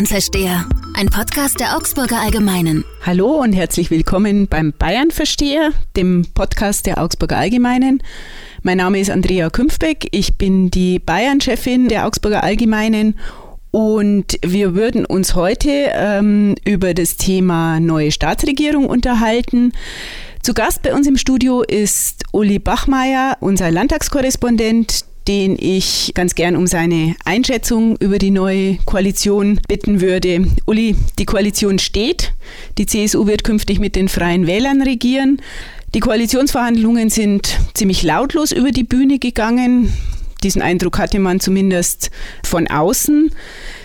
Bayern-Versteher, ein Podcast der Augsburger Allgemeinen. Hallo und herzlich willkommen beim Bayern-Versteher, dem Podcast der Augsburger Allgemeinen. Mein Name ist Andrea Künfbeck, ich bin die Bayern-Chefin der Augsburger Allgemeinen und wir würden uns heute ähm, über das Thema neue Staatsregierung unterhalten. Zu Gast bei uns im Studio ist Uli Bachmeier, unser Landtagskorrespondent, den ich ganz gern um seine Einschätzung über die neue Koalition bitten würde. Uli, die Koalition steht. Die CSU wird künftig mit den Freien Wählern regieren. Die Koalitionsverhandlungen sind ziemlich lautlos über die Bühne gegangen. Diesen Eindruck hatte man zumindest von außen.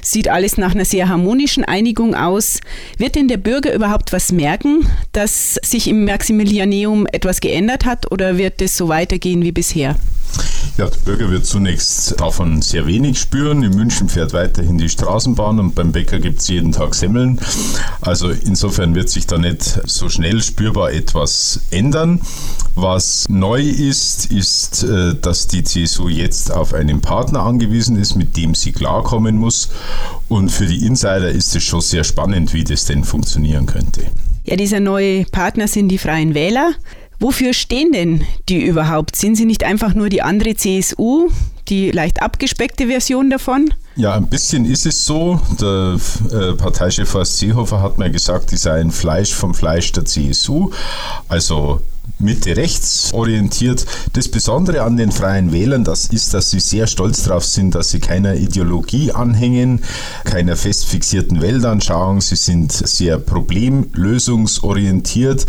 Sieht alles nach einer sehr harmonischen Einigung aus. Wird denn der Bürger überhaupt was merken, dass sich im Maximilianeum etwas geändert hat oder wird es so weitergehen wie bisher? Ja, der Bürger wird zunächst davon sehr wenig spüren. In München fährt weiterhin die Straßenbahn und beim Bäcker gibt es jeden Tag Semmeln. Also insofern wird sich da nicht so schnell spürbar etwas ändern. Was neu ist, ist, äh, dass die CSU jetzt auf einen Partner angewiesen ist, mit dem sie klarkommen muss. Und für die Insider ist es schon sehr spannend, wie das denn funktionieren könnte. Ja, dieser neue Partner sind die Freien Wähler. Wofür stehen denn die überhaupt? Sind sie nicht einfach nur die andere CSU, die leicht abgespeckte Version davon? Ja, ein bisschen ist es so. Der äh, Parteichef Horst Seehofer hat mir gesagt, die seien Fleisch vom Fleisch der CSU. Also Mitte-rechts orientiert. Das Besondere an den Freien Wählern, das ist, dass sie sehr stolz darauf sind, dass sie keiner Ideologie anhängen, keiner fest fixierten Weltanschauung. Sie sind sehr problemlösungsorientiert,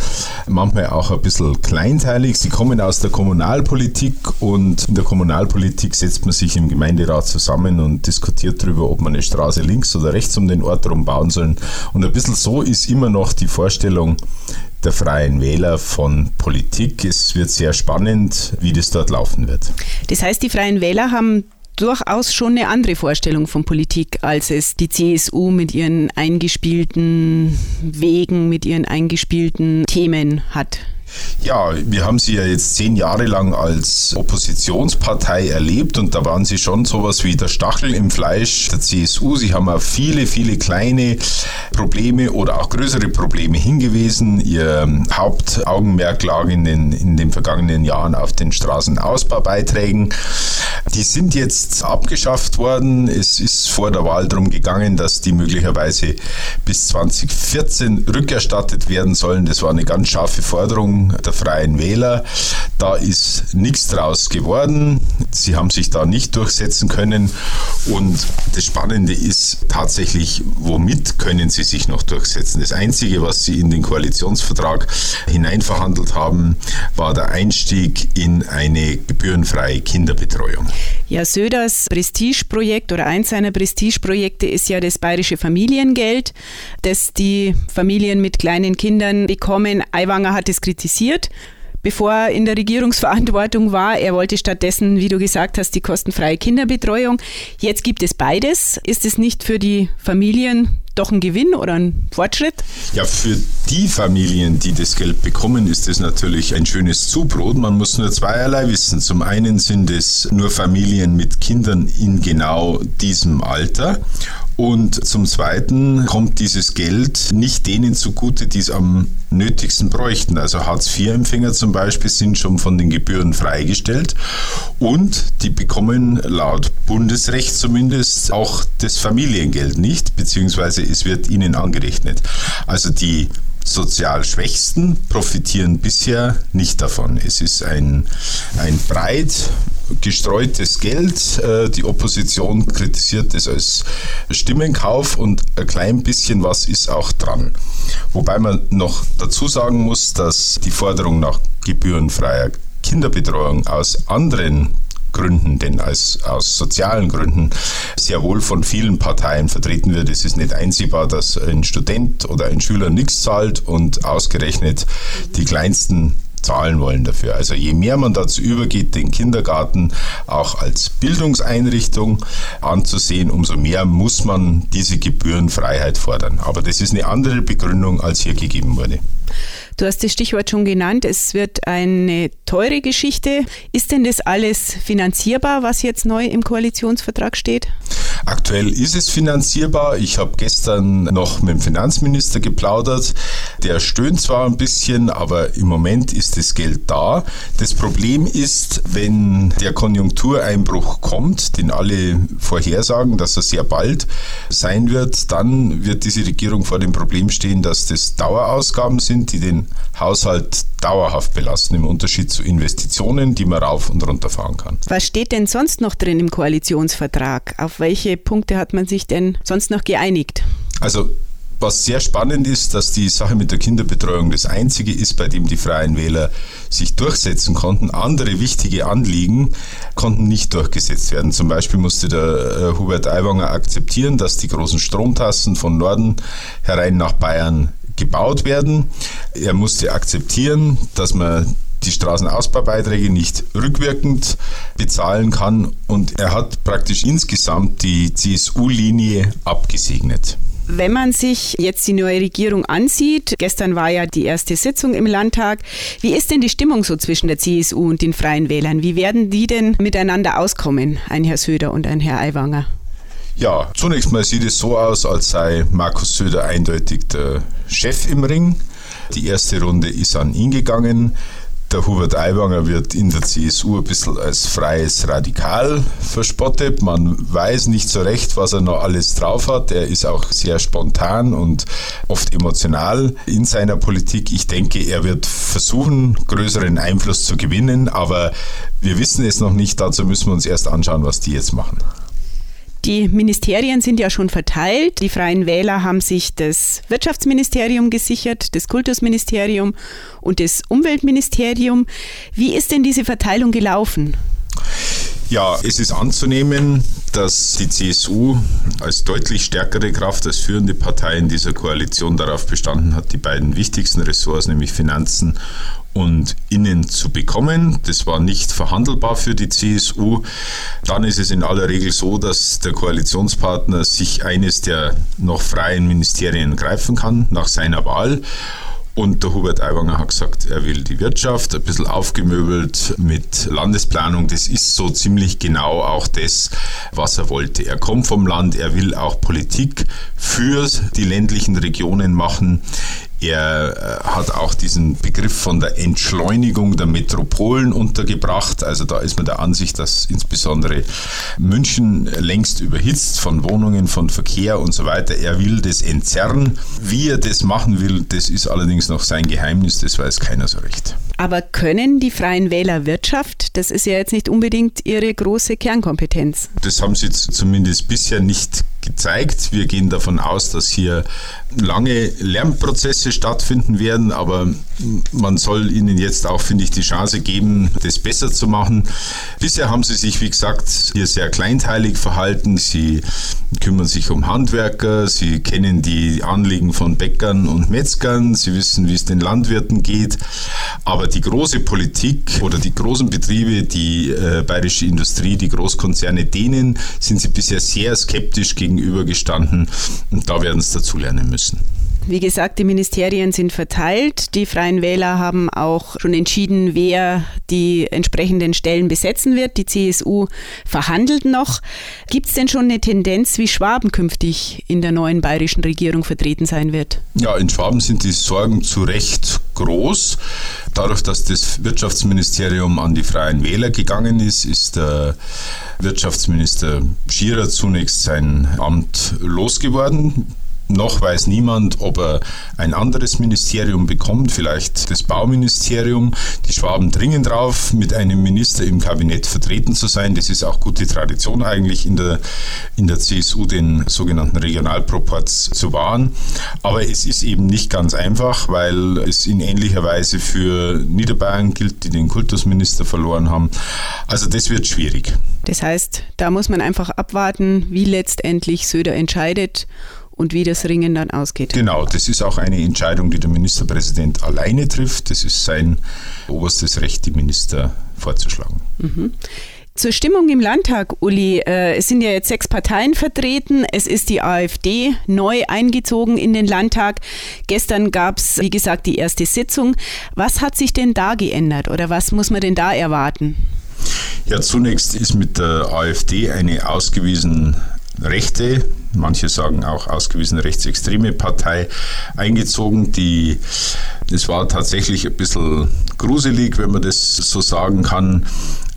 manchmal auch ein bisschen kleinteilig. Sie kommen aus der Kommunalpolitik und in der Kommunalpolitik setzt man sich im Gemeinderat zusammen und diskutiert darüber, ob man eine Straße links oder rechts um den Ort herum bauen soll. Und ein bisschen so ist immer noch die Vorstellung, der Freien Wähler von Politik. Es wird sehr spannend, wie das dort laufen wird. Das heißt, die Freien Wähler haben durchaus schon eine andere Vorstellung von Politik, als es die CSU mit ihren eingespielten Wegen, mit ihren eingespielten Themen hat. Ja, wir haben sie ja jetzt zehn Jahre lang als Oppositionspartei erlebt und da waren sie schon sowas wie der Stachel im Fleisch der CSU. Sie haben auf viele, viele kleine Probleme oder auch größere Probleme hingewiesen. Ihr Hauptaugenmerk lag in den, in den vergangenen Jahren auf den Straßenausbaubeiträgen. Die sind jetzt abgeschafft worden. Es ist vor der Wahl darum gegangen, dass die möglicherweise bis 2014 rückerstattet werden sollen. Das war eine ganz scharfe Forderung der Freien Wähler. Da ist nichts draus geworden. Sie haben sich da nicht durchsetzen können. Und das Spannende ist tatsächlich, womit können sie sich noch durchsetzen? Das Einzige, was sie in den Koalitionsvertrag hineinverhandelt haben, war der Einstieg in eine gebührenfreie Kinderbetreuung. Ja, Söders Prestigeprojekt oder eins seiner Prestigeprojekte ist ja das bayerische Familiengeld, das die Familien mit kleinen Kindern bekommen. Aiwanger hat es kritisiert bevor er in der Regierungsverantwortung war. Er wollte stattdessen, wie du gesagt hast, die kostenfreie Kinderbetreuung. Jetzt gibt es beides. Ist es nicht für die Familien doch ein Gewinn oder ein Fortschritt? Ja, für die Familien, die das Geld bekommen, ist das natürlich ein schönes Zubrot. Man muss nur zweierlei wissen. Zum einen sind es nur Familien mit Kindern in genau diesem Alter. Und zum Zweiten kommt dieses Geld nicht denen zugute, die es am nötigsten bräuchten. Also Hartz-IV-Empfänger zum Beispiel sind schon von den Gebühren freigestellt und die bekommen laut Bundesrecht zumindest auch das Familiengeld nicht, beziehungsweise es wird ihnen angerechnet. Also die sozial Schwächsten profitieren bisher nicht davon. Es ist ein, ein breit gestreutes Geld. Äh, die Opposition kritisiert es als Stimmenkauf und ein klein bisschen was ist auch dran. Wobei man noch dazu sagen muss, dass die Forderung nach gebührenfreier Kinderbetreuung aus anderen Gründen, denn als, aus sozialen Gründen sehr wohl von vielen Parteien vertreten wird. Es ist nicht einsehbar, dass ein Student oder ein Schüler nichts zahlt und ausgerechnet die kleinsten zahlen wollen dafür. Also je mehr man dazu übergeht, den Kindergarten auch als Bildungseinrichtung anzusehen, umso mehr muss man diese Gebührenfreiheit fordern. Aber das ist eine andere Begründung, als hier gegeben wurde. Du hast das Stichwort schon genannt, es wird eine teure Geschichte. Ist denn das alles finanzierbar, was jetzt neu im Koalitionsvertrag steht? Aktuell ist es finanzierbar. Ich habe gestern noch mit dem Finanzminister geplaudert. Der stöhnt zwar ein bisschen, aber im Moment ist das Geld da. Das Problem ist, wenn der Konjunktureinbruch kommt, den alle vorhersagen, dass er sehr bald sein wird, dann wird diese Regierung vor dem Problem stehen, dass das Dauerausgaben sind, die den Haushalt dauerhaft belasten, im Unterschied zu Investitionen, die man rauf und runter fahren kann. Was steht denn sonst noch drin im Koalitionsvertrag? Auf welche Punkte hat man sich denn sonst noch geeinigt? Also was sehr spannend ist, dass die Sache mit der Kinderbetreuung das einzige ist, bei dem die Freien Wähler sich durchsetzen konnten. Andere wichtige Anliegen konnten nicht durchgesetzt werden. Zum Beispiel musste der äh, Hubert Aiwanger akzeptieren, dass die großen Stromtassen von Norden herein nach Bayern gebaut werden. Er musste akzeptieren, dass man die Straßenausbaubeiträge nicht rückwirkend bezahlen kann und er hat praktisch insgesamt die CSU-Linie abgesegnet. Wenn man sich jetzt die neue Regierung ansieht, gestern war ja die erste Sitzung im Landtag, wie ist denn die Stimmung so zwischen der CSU und den Freien Wählern? Wie werden die denn miteinander auskommen, ein Herr Söder und ein Herr Aiwanger? Ja, zunächst mal sieht es so aus, als sei Markus Söder eindeutig der Chef im Ring. Die erste Runde ist an ihn gegangen. Der Hubert Aiwanger wird in der CSU ein bisschen als freies Radikal verspottet. Man weiß nicht so recht, was er noch alles drauf hat. Er ist auch sehr spontan und oft emotional in seiner Politik. Ich denke, er wird versuchen, größeren Einfluss zu gewinnen, aber wir wissen es noch nicht. Dazu müssen wir uns erst anschauen, was die jetzt machen. Die Ministerien sind ja schon verteilt. Die Freien Wähler haben sich das Wirtschaftsministerium gesichert, das Kultusministerium und das Umweltministerium. Wie ist denn diese Verteilung gelaufen? Ja, es ist anzunehmen, dass die CSU als deutlich stärkere Kraft, als führende Partei in dieser Koalition darauf bestanden hat, die beiden wichtigsten Ressorts, nämlich Finanzen und Innen zu bekommen. Das war nicht verhandelbar für die CSU. Dann ist es in aller Regel so, dass der Koalitionspartner sich eines der noch freien Ministerien greifen kann nach seiner Wahl. Und der Hubert Aiwanger hat gesagt, er will die Wirtschaft, ein bisschen aufgemöbelt mit Landesplanung. Das ist so ziemlich genau auch das, was er wollte. Er kommt vom Land, er will auch Politik für die ländlichen Regionen machen. Er äh, hat auch diesen Begriff von der Entschleunigung der Metropolen untergebracht. Also da ist man der Ansicht, dass insbesondere München längst überhitzt von Wohnungen, von Verkehr und so weiter. Er will das entzerren. Wie er das machen will, das ist allerdings noch sein Geheimnis, das weiß keiner so recht. Aber können die Freien Wähler Wirtschaft? Das ist ja jetzt nicht unbedingt ihre große Kernkompetenz. Das haben sie zumindest bisher nicht gezeigt. Wir gehen davon aus, dass hier lange Lernprozesse stattfinden werden, aber man soll ihnen jetzt auch, finde ich, die Chance geben, das besser zu machen. Bisher haben sie sich, wie gesagt, hier sehr kleinteilig verhalten. Sie kümmern sich um Handwerker, sie kennen die Anliegen von Bäckern und Metzgern, sie wissen, wie es den Landwirten geht. Aber die große Politik oder die großen Betriebe, die äh, bayerische Industrie, die Großkonzerne, denen sind sie bisher sehr skeptisch gegenübergestanden und da werden sie dazulernen müssen. Wie gesagt, die Ministerien sind verteilt. Die Freien Wähler haben auch schon entschieden, wer die entsprechenden Stellen besetzen wird. Die CSU verhandelt noch. Gibt es denn schon eine Tendenz, wie Schwaben künftig in der neuen bayerischen Regierung vertreten sein wird? Ja, in Schwaben sind die Sorgen zu Recht groß. Dadurch, dass das Wirtschaftsministerium an die Freien Wähler gegangen ist, ist der Wirtschaftsminister Schierer zunächst sein Amt losgeworden. Noch weiß niemand, ob er ein anderes Ministerium bekommt, vielleicht das Bauministerium. Die Schwaben dringen drauf, mit einem Minister im Kabinett vertreten zu sein. Das ist auch gute Tradition eigentlich in der, in der CSU, den sogenannten Regionalproports zu wahren. Aber es ist eben nicht ganz einfach, weil es in ähnlicher Weise für Niederbayern gilt, die den Kultusminister verloren haben. Also das wird schwierig. Das heißt, da muss man einfach abwarten, wie letztendlich Söder entscheidet und wie das Ringen dann ausgeht. Genau, das ist auch eine Entscheidung, die der Ministerpräsident alleine trifft. Das ist sein oberstes Recht, die Minister vorzuschlagen. Mhm. Zur Stimmung im Landtag, Uli. Äh, es sind ja jetzt sechs Parteien vertreten. Es ist die AfD neu eingezogen in den Landtag. Gestern gab es, wie gesagt, die erste Sitzung. Was hat sich denn da geändert oder was muss man denn da erwarten? Ja, zunächst ist mit der AfD eine ausgewiesen rechte, manche sagen auch ausgewiesen rechtsextreme Partei eingezogen. Die, das war tatsächlich ein bisschen gruselig, wenn man das so sagen kann.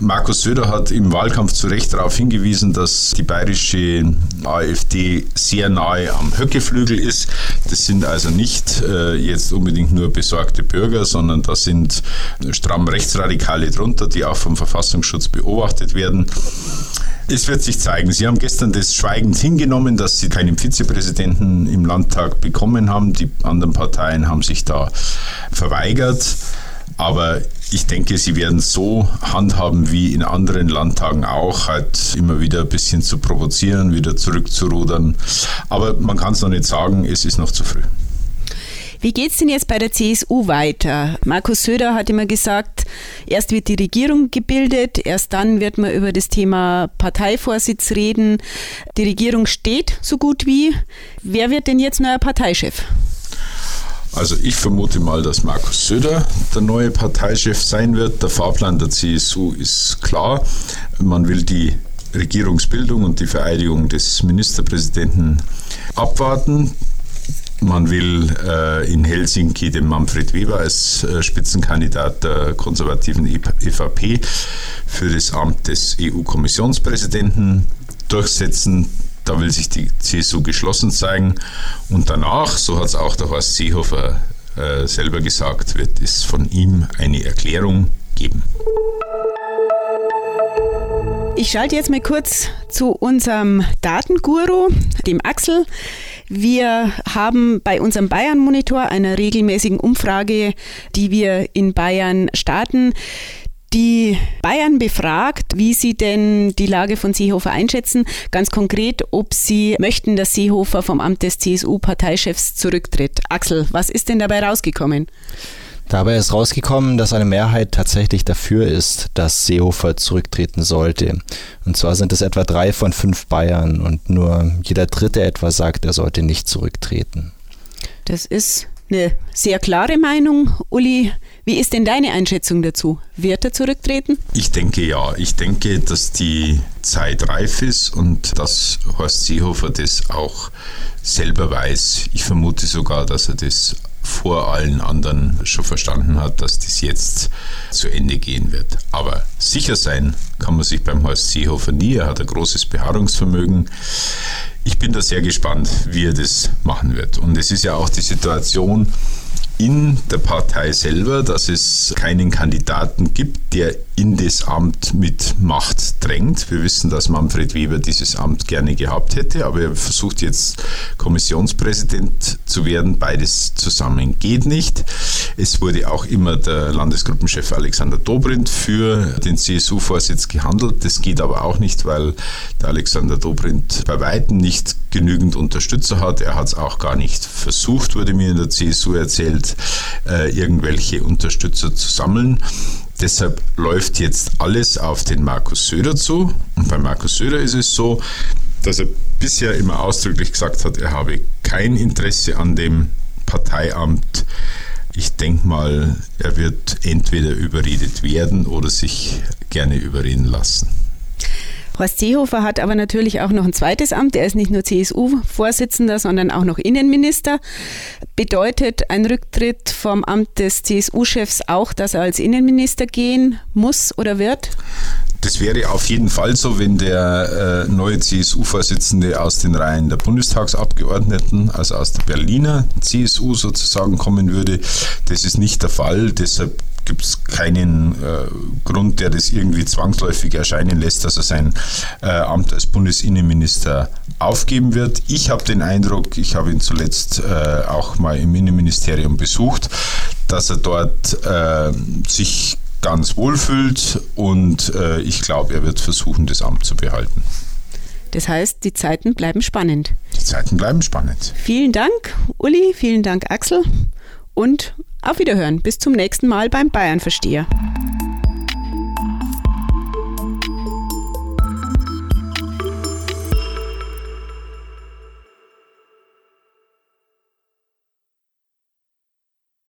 Markus Söder hat im Wahlkampf zu Recht darauf hingewiesen, dass die bayerische AfD sehr nahe am Höckeflügel ist. Das sind also nicht äh, jetzt unbedingt nur besorgte Bürger, sondern da sind stramm Rechtsradikale drunter, die auch vom Verfassungsschutz beobachtet werden. Es wird sich zeigen. Sie haben gestern das schweigend hingenommen, dass Sie keinen Vizepräsidenten im Landtag bekommen haben. Die anderen Parteien haben sich da verweigert. Aber ich denke, sie werden so handhaben wie in anderen Landtagen auch, halt immer wieder ein bisschen zu provozieren, wieder zurückzurudern. Aber man kann es noch nicht sagen, es ist noch zu früh. Wie geht es denn jetzt bei der CSU weiter? Markus Söder hat immer gesagt, erst wird die Regierung gebildet, erst dann wird man über das Thema Parteivorsitz reden. Die Regierung steht so gut wie. Wer wird denn jetzt neuer Parteichef? Also ich vermute mal, dass Markus Söder der neue Parteichef sein wird. Der Fahrplan der CSU ist klar. Man will die Regierungsbildung und die Vereidigung des Ministerpräsidenten abwarten. Man will äh, in Helsinki den Manfred Weber als äh, Spitzenkandidat der konservativen EVP für das Amt des EU-Kommissionspräsidenten durchsetzen. Da will sich die CSU geschlossen zeigen. Und danach, so hat es auch der Horst Seehofer äh, selber gesagt, wird es von ihm eine Erklärung geben. Ich schalte jetzt mal kurz zu unserem Datenguru, dem Axel. Wir haben bei unserem Bayern-Monitor, einer regelmäßigen Umfrage, die wir in Bayern starten, die Bayern befragt, wie sie denn die Lage von Seehofer einschätzen. Ganz konkret, ob sie möchten, dass Seehofer vom Amt des CSU-Parteichefs zurücktritt. Axel, was ist denn dabei rausgekommen? Dabei ist rausgekommen, dass eine Mehrheit tatsächlich dafür ist, dass Seehofer zurücktreten sollte. Und zwar sind es etwa drei von fünf Bayern und nur jeder Dritte etwa sagt, er sollte nicht zurücktreten. Das ist eine sehr klare Meinung. Uli, wie ist denn deine Einschätzung dazu? Wird er zurücktreten? Ich denke ja. Ich denke, dass die Zeit reif ist und dass Horst Seehofer das auch selber weiß. Ich vermute sogar, dass er das vor allen anderen schon verstanden hat, dass das jetzt zu Ende gehen wird. Aber sicher sein kann man sich beim Horst Seehofer nie. Er hat ein großes Beharrungsvermögen. Ich bin da sehr gespannt, wie er das machen wird. Und es ist ja auch die Situation, in der Partei selber, dass es keinen Kandidaten gibt, der in das Amt mit Macht drängt. Wir wissen, dass Manfred Weber dieses Amt gerne gehabt hätte, aber er versucht jetzt Kommissionspräsident zu werden. Beides zusammen geht nicht. Es wurde auch immer der Landesgruppenchef Alexander Dobrindt für den CSU-Vorsitz gehandelt. Das geht aber auch nicht, weil der Alexander Dobrindt bei weitem nicht genügend Unterstützer hat. Er hat es auch gar nicht versucht, wurde mir in der CSU erzählt, äh, irgendwelche Unterstützer zu sammeln. Deshalb läuft jetzt alles auf den Markus Söder zu. Und bei Markus Söder ist es so, dass er bisher immer ausdrücklich gesagt hat, er habe kein Interesse an dem Parteiamt. Ich denke mal, er wird entweder überredet werden oder sich gerne überreden lassen. Horst Seehofer hat aber natürlich auch noch ein zweites Amt. Er ist nicht nur CSU-Vorsitzender, sondern auch noch Innenminister. Bedeutet ein Rücktritt vom Amt des CSU-Chefs auch, dass er als Innenminister gehen muss oder wird? Das wäre auf jeden Fall so, wenn der äh, neue CSU-Vorsitzende aus den Reihen der Bundestagsabgeordneten, also aus der Berliner CSU sozusagen kommen würde. Das ist nicht der Fall. Deshalb gibt es keinen äh, Grund, der das irgendwie zwangsläufig erscheinen lässt, dass er sein äh, Amt als Bundesinnenminister aufgeben wird. Ich habe den Eindruck, ich habe ihn zuletzt äh, auch mal im Innenministerium besucht, dass er dort äh, sich ganz wohl fühlt und äh, ich glaube, er wird versuchen, das Amt zu behalten. Das heißt, die Zeiten bleiben spannend. Die Zeiten bleiben spannend. Vielen Dank, Uli, vielen Dank, Axel und auf Wiederhören. Bis zum nächsten Mal beim Bayern Versteher.